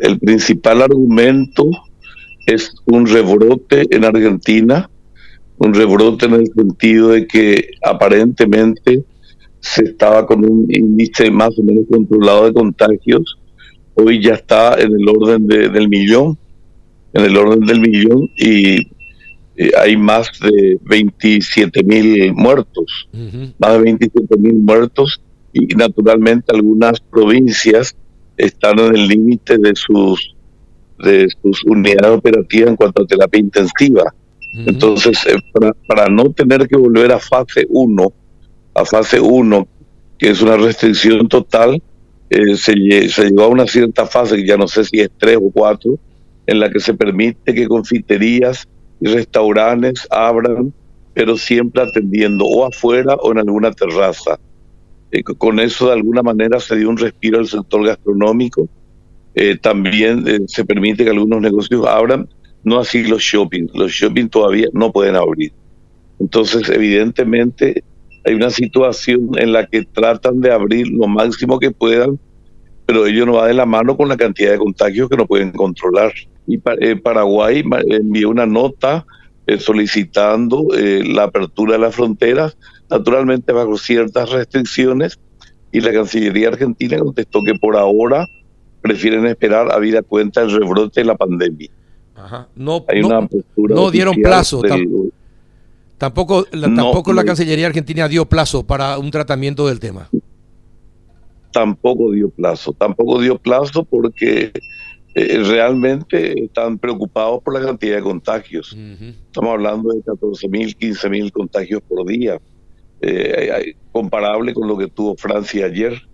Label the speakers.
Speaker 1: el principal argumento es un rebrote en Argentina, un rebrote en el sentido de que aparentemente se estaba con un índice más o menos controlado de contagios, hoy ya está en el orden del millón, en el orden del millón y eh, hay más de 27 mil muertos, más de 27 mil muertos y naturalmente algunas provincias están en el límite de sus de sus unidades operativas en cuanto a terapia intensiva. Entonces, eh, para, no tener que volver a fase 1, a fase 1, que es una restricción total, eh, se, se, llegó a una cierta fase, que ya no sé si es 3 o 4, en la que se permite que confiterías y restaurantes abran, pero siempre atendiendo o afuera o en alguna terraza. Eh, con eso, de alguna manera, se dio un respiro al sector gastronómico. Eh, también eh, se permite que algunos negocios abran, no así los shopping. Los shopping todavía no pueden abrir. Entonces, evidentemente, hay una situación en la que tratan de abrir lo máximo que puedan, pero ello no va de la mano con la cantidad de contagios que no pueden controlar. Y Paraguay envió una nota solicitando la apertura de las fronteras naturalmente bajo ciertas restricciones, y la Cancillería Argentina contestó que por ahora prefieren esperar a vida cuenta el rebrote de la pandemia.
Speaker 2: No, no, dieron plazo. tampoco la, tampoco la Cancillería Argentina dio plazo para un tratamiento del tema.
Speaker 1: Tampoco dio plazo, tampoco dio plazo porque eh, realmente están preocupados por la cantidad de contagios. Estamos hablando de 14 mil, 15 mil contagios por día. Eh, comparable con lo que tuvo Francia ayer.